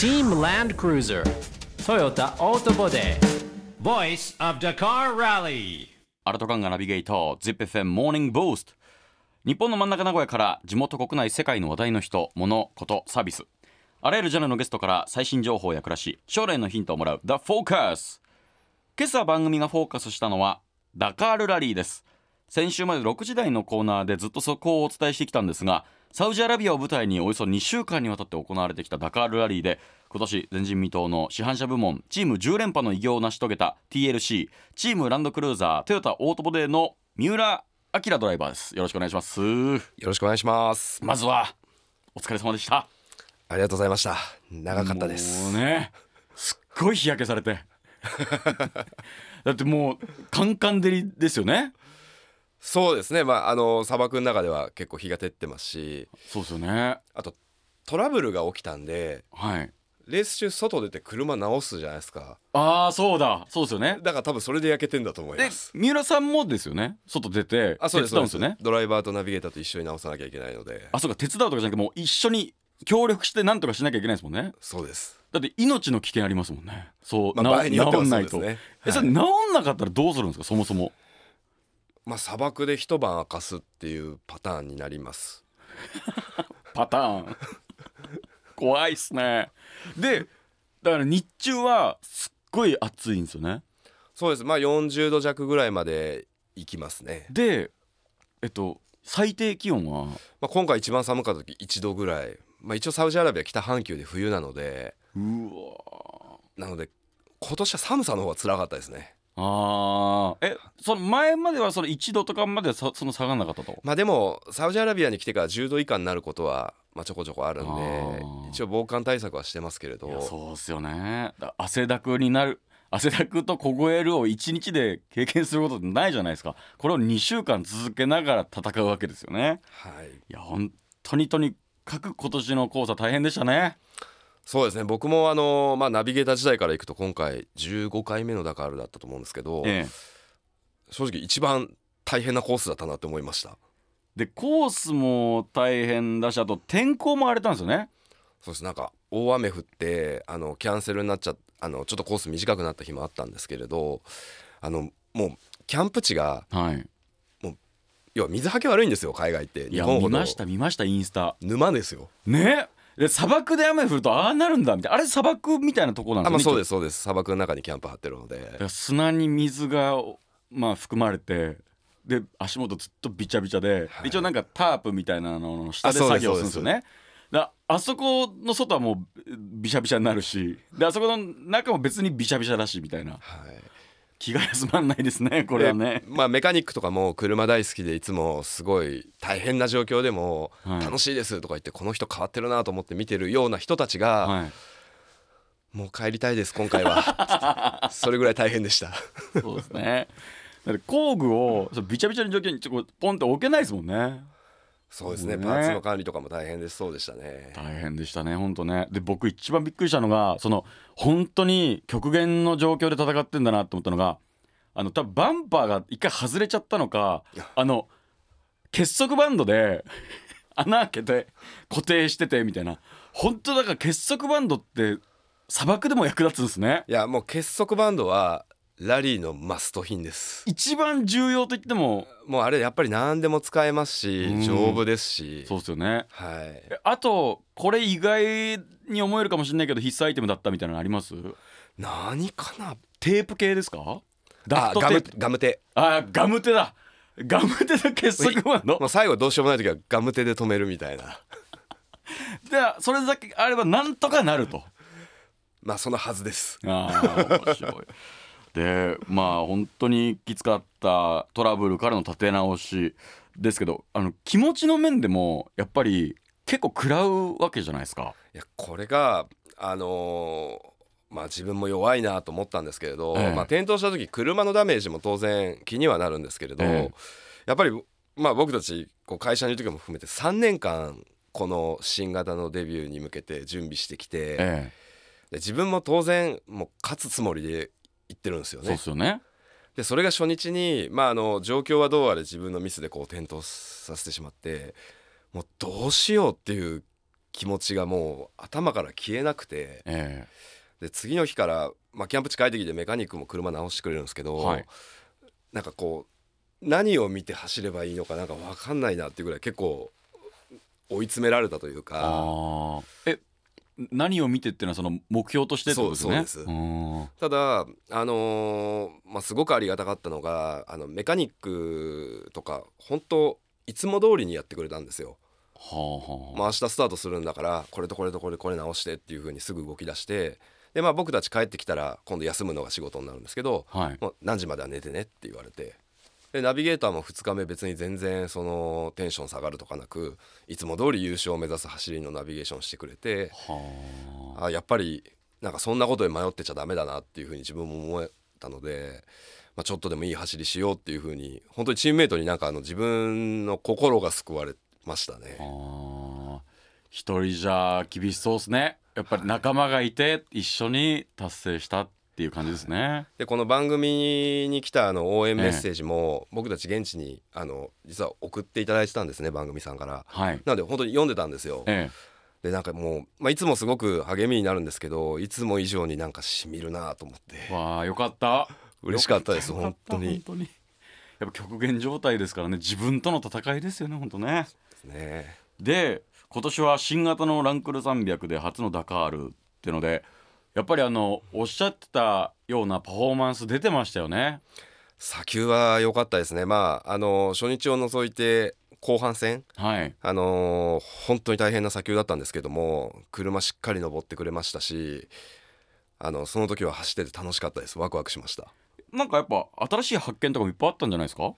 Team Land Cruiser Toyota Auto Body Voice of Dakar Rally. アルトカンガナビゲーター ZIPFM モーニングブースト日本の真ん中名古屋から地元国内世界の話題の人物ことサービス。あらゆるジャンルのゲストから最新情報や暮らし将来のヒントをもらう The Focus 今朝番組がフォーカスしたのはダカールラリーです。先週まで6時台のコーナーでずっとそこをお伝えしてきたんですがサウジアラビアを舞台におよそ2週間にわたって行われてきたダカールラリーで今年前人未到の市販車部門チーム10連覇の偉業を成し遂げた TLC チームランドクルーザートヨタオートボデーの三浦明ドライバーですよろしくお願いしますよろしくお願いします。まずはお疲れ様でしたありがとうございました。長かったです。もうねすっごい日焼けされて だってもうカンカン照りですよねそうですね。まああの砂漠の中では結構日が照ってますし、そうですよね。あとトラブルが起きたんで、はい。レース中外出て車直すじゃないですか。ああそうだ。そうですよね。だから多分それで焼けてんだと思いでます。三浦さんもですよね。外出てあ、そうです。手伝うんですよね？ドライバーとナビゲーターと一緒に直さなきゃいけないので。あそうか。手伝うとかじゃなくてもう一緒に協力して何とかしなきゃいけないですもんね。そうです。だって命の危険ありますもんね。そう、まあな場合によっては治んないと、そうですね。えそれ治んなかったらどうするんですか？そもそもまあ砂漠で一晩明かすっていうパターンになります。パターン 怖いっすねでだから日中はすっごい暑いんですよねそうです。まあ40度弱ぐらいまで行きますね。でえっと最低気温は？まあ今回一番寒かった時1度ぐらい。まあ一応サウジアラビア北半球で冬なので。うわなので今年は寒さの方が辛かったですねあー。えその前まではその1度とかまではそその下がらなかったと？まあでもサウジアラビアに来てから10度以下になることは、まあ、ちょこちょこあるんで一応防寒対策はしてますけれいやどそうっすよね。だ汗だくになる汗だくと凍えるを1日で経験することってないじゃないですか。これを2週間続けながら戦うわけですよね。はい。いや本当にとにかく今年の黄砂大変でしたねそうですね。僕もあの、まあ、ナビゲーター時代から行くと今回15回目のダカールだったと思うんですけど、ええ。正直一番大変なコースだったなって思いました。でコースも大変だしあと天候も荒れたんですよね。そうです。なんか大雨降ってあのキャンセルになっちゃあのちょっとコース短くなった日もあったんですけれどあのもうキャンプ地がはい。要は水はけ悪いんですよ海外って。いや日本ほど。見ました見ましたインスタ。沼ですよ。ね？で砂漠で雨降るとああなるんだみたいな。あれ砂漠みたいなとこなんですよねあまあそうですそうです。砂漠の中にキャンプ張ってるので。砂に水がまあ含まれてで足元ずっとびちゃびちゃで、はい。一応なんかタープみたいなのの下で作業するんですよね。だあそこの外はもうびしゃびしゃになるしであそこの中も別にびしゃびしゃだしみたいな。はい気が休まんないですねこれはね。でまあメカニックとかも車大好きでいつもすごい大変な状況でもはい。楽しいですとか言ってこの人変わってるなと思って見てるような人たちがはい。もう帰りたいです今回は。それぐらい大変でした。そうですね。だって工具をそうびちゃびちゃの状況にちょっとポンって置けないですもんねそうですね。ね。パーツの管理とかも大変でそうでしたね。大変でしたね本当ね。で僕一番びっくりしたのがその本当に極限の状況で戦ってんだなと思ったのがあの多分バンパーが一回外れちゃったのかあの結束バンドで 穴開けて固定しててみたいな。本当だから結束バンドって砂漠でも役立つんですね。いやもう結束バンドはラリーのマスト品です。一番重要と言っても。もうあれやっぱり何でも使えますうん。し丈夫ですし。そうですよね。はい。えあとこれ意外に思えるかもしれないけど必須アイテムだったみたいなのあります？何かな？テープ系ですか？ダあガムクトテープ。ガムテあガムテだ。ガムテの結束バンドもう最後どうしようもない時はガムテで止めるみたいな。でそれだけあればなんとかなると。まあそのはずです。あー面白い でまあ本当にきつかったトラブルからの立て直しですけどあの気持ちの面でもやっぱり結構食らうわけじゃないですか。いやこれがあのーまあ自分も弱いなと思ったんですけれど、ええ。まあ、転倒した時車のダメージも当然気にはなるんですけれど、ええ。やっぱり、まあ、僕たちこう会社にいる時も含めて3年間この新型のデビューに向けて準備してきて、え。で自分も当然もう勝つつもりで行ってるんですよえそうねですよね。でそれが初日に、まあ、あの状況はどうあれ自分のミスでこう転倒させてしまってもうどうしようっていう気持ちがもう頭から消えなくてえで次の日から、まあ、キャンプ地帰ってきてメカニックも車直してくれるんですけど、はい。なんかこう何を見て走ればいいのかなんか分かんないなっていうぐらい結構追い詰められたというえか何を見てっていうのはその目標としてってことですね。そうです。ん。ただ、あのーまあ、すごくありがたかったのがあのメカニックとか本当いつも通りにやってくれたんですよ。はあはあ、まあ、明日スタートするんだからこれとこれとこれこれ直してっていう風にすぐ動き出してで、まあ、僕たち帰ってきたら今度休むのが仕事になるんですけど、はい。もう何時までは寝てねって言われてでナビゲーターも2日目別に全然そのテンション下がるとかなくいつも通り優勝を目指す走りのナビゲーションしてくれてはあ。やっぱりなんかそんなことで迷ってちゃダメだなっていう風に自分も思えたので、まあ、ちょっとでもいい走りしようっていう風に本当にチームメイトになんかあの自分の心が救われましたね。一人じゃ厳しそうですね。やっぱり仲間がいて一緒に達成したっていう感じですね、でこの番組に来たあの応援メッセージも僕たち現地にあの実は送っていただいてたんですね番組さんから。はい。なので本当に読んでたんですよ。えでなんかもう、まあ、いつもすごく励みになるんですけどいつも以上になんかしみるなと思って。えわあよかった。嬉しかったです本当に。本当に。やっぱ極限状態ですからね。自分との戦いですよね本当ね。ね。で今年は新型のランクル300で初のダカールっていうのでやっぱりあのおっしゃってたようなパフォーマンス出てましたよね。砂丘は良かったですね。まああの初日を除いて後半戦。はい。あのー本当に大変な砂丘だったんですけども車しっかり登ってくれましたしあのその時は走ってて楽しかったです。ワクワクしました。なんかやっぱ新しい発見とかもいっぱいあったんじゃないですか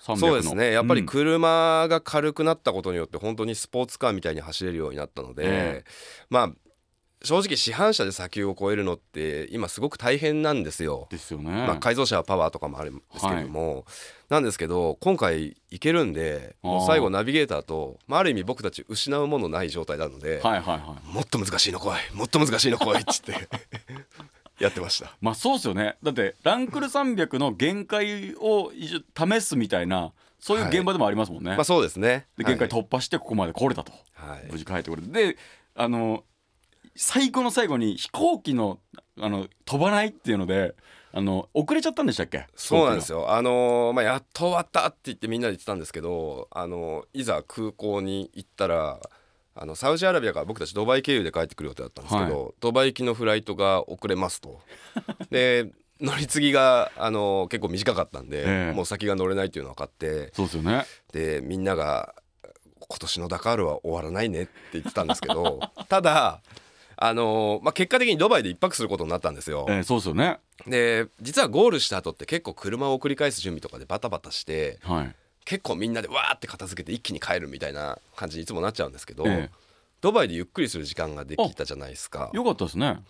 ？300の。そうですね。やっぱりうん。車が軽くなったことによって本当にスポーツカーみたいに走れるようになったので、え。まあ正直市販車で砂丘を越えるのって今すごく大変なんですよ。ですよね、まあ、改造車はパワーとかもあるんですけれども、なんですけど今回行けるんで最後ナビゲーターと、まあ、ある意味僕たち失うものない状態なので、はいはいはいもっと難しいの来いもっと難しいの来いっつって やってました。まあそうですよね。だってランクル300の限界を試すみたいなそういう現場でもありますもんね、まあそうですね。で限界はい。突破してここまで来れたと、はい。無事帰ってこれて。であの最後の最後に飛行機のあの飛ばないっていうのであの遅れちゃったんでしたっけ？そうなんですよ。よ。あのーまあやっと終わったって言ってみんなで言ってたんですけど、あのーいざ空港に行ったら。あのサウジアラビアから僕たちドバイ経由で帰ってくる予定だったんですけど、ドバイ行きのフライトが遅れますと。で乗り継ぎが、あのー結構短かったんで、ええ。もう先が乗れないっていうの分かってそうですよね。でみんなが「今年のダカールは終わらないね」って言ってたんですけどただ、あのーまあ、結果的にドバイで一泊することになったんですよ。えーそうですよね。で実はゴールした後って結構車を繰り返す準備とかでバタバタしてはい。結構みんなでわーって片付けて一気に帰るみたいな感じにいつもなっちゃうんですけど、ええ。ドバイでゆっくりする時間ができたじゃないですか。よかったですね。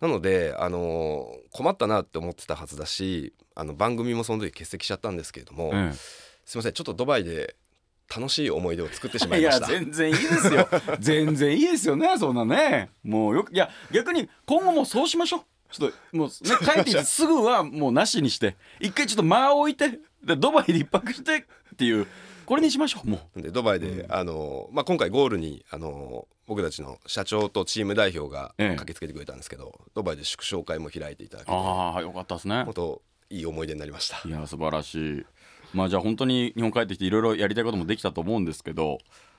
なので、あのー困ったなって思ってたはずだしあの番組もその時欠席しちゃったんですけれども、え。すいませんちょっとドバイで楽しい思い出を作ってしまえいました。全然いいですよ。全然いいですよねそんなね。もうよくいや逆に今後もそうしましょう。ちょっともうね帰ってきてすぐはもうなしにして。一回ちょっと間を置いてでドバイで一泊してっていうこれにしましょうもう。でドバイで、あのーまあ、今回ゴールに、あのー僕たちの社長とチーム代表がええ。駆けつけてくれたんですけど、ドバイで祝勝会も開いていただけてああよかったですね。本当いい思い出になりました。いや素晴らしいまあじゃあ本当に日本帰ってきていろいろやりたいこともできたと思うんですけど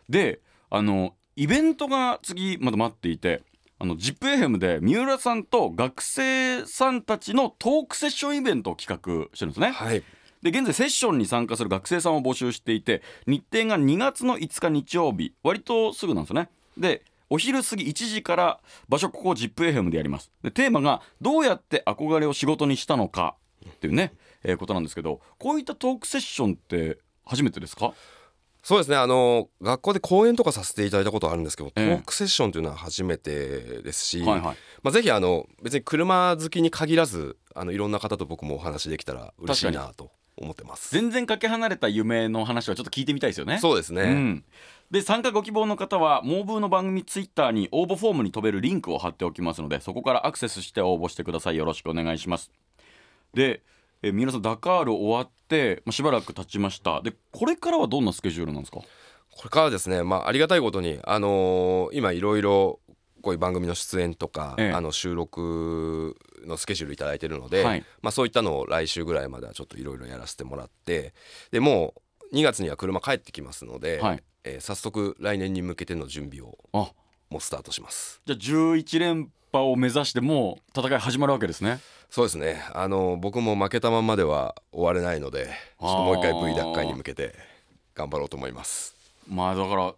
であのイベントが次まだ待っていてあの ZIPFM で三浦さんと学生さんたちのトークセッションイベントを企画してるんですね。はい。で現在セッションに参加する学生さんを募集していて日程が2月の5日日曜日割とすぐなんですよね。でお昼過ぎ1時から場所ここ ZIPFM でやります。でテーマがどうやって憧れを仕事にしたのかっていうね、えーことなんですけどこういったトークセッションって初めてですか？そうですね。あの学校で講演とかさせていただいたことはあるんですけど、ええ。トークセッションというのは初めてですし、はいはい。まあ、ぜひあの別に車好きに限らずあのいろんな方と僕もお話できたら嬉しいなと思ってます。全然かけ離れた夢の話はちょっと聞いてみたいですよね。そうですね、うん、で参加ご希望の方はモーブーの番組ツイッターに応募フォームに飛べるリンクを貼っておきますのでそこからアクセスして応募してください。よろしくお願いします。でえ皆さんダカール終わって、まあ、しばらく経ちました。でこれからはどんなスケジュールなんですか？これからですね、まあ、ありがたいことに、あのー今いろいろこういう番組の出演とか、ええ。あの収録のスケジュールいただいてるので、はい。まあ、そういったのを来週ぐらいまではちょっといろいろやらせてもらってでもう2月には車帰ってきますので、はい。えー早速来年に向けての準備をあ。もうスタートします。じゃあ11連覇を目指してもう戦い始まるわけですね。そうですね。あの僕も負けたままでは終われないのでちょっともう一回 V 奪回に向けて頑張ろうと思います。まあだから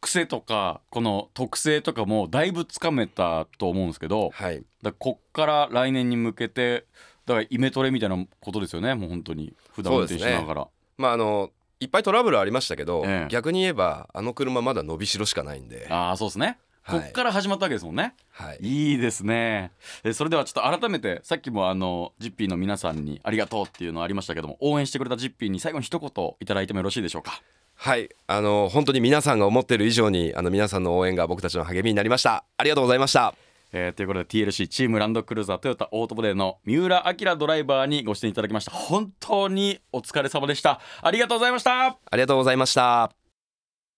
癖とかこの特性とかもだいぶつかめたと思うんですけどはい。だこっから来年に向けてだからイメトレみたいなことですよね。もう本当に普段運転しながら、まああのいっぱいトラブルありましたけど、ええ。逆に言えばあの車まだ伸びしろしかないんで、ああそうですね、はいこっから始まったわけですもんね。はい、いいですね。えそれではちょっと改めてさっきもあのジッピーの皆さんにありがとうっていうのありましたけども応援してくれたジッピーに最後に一言いただいてもよろしいでしょうか？はい、あの本当に皆さんが思ってる以上にあの皆さんの応援が僕たちの励みになりました。ありがとうございました。えーということで TLC チームランドクルーザートヨタオートボデーの三浦明ドライバーにご出演いただきました。本当にお疲れ様でした。ありがとうございました。ありがとうございました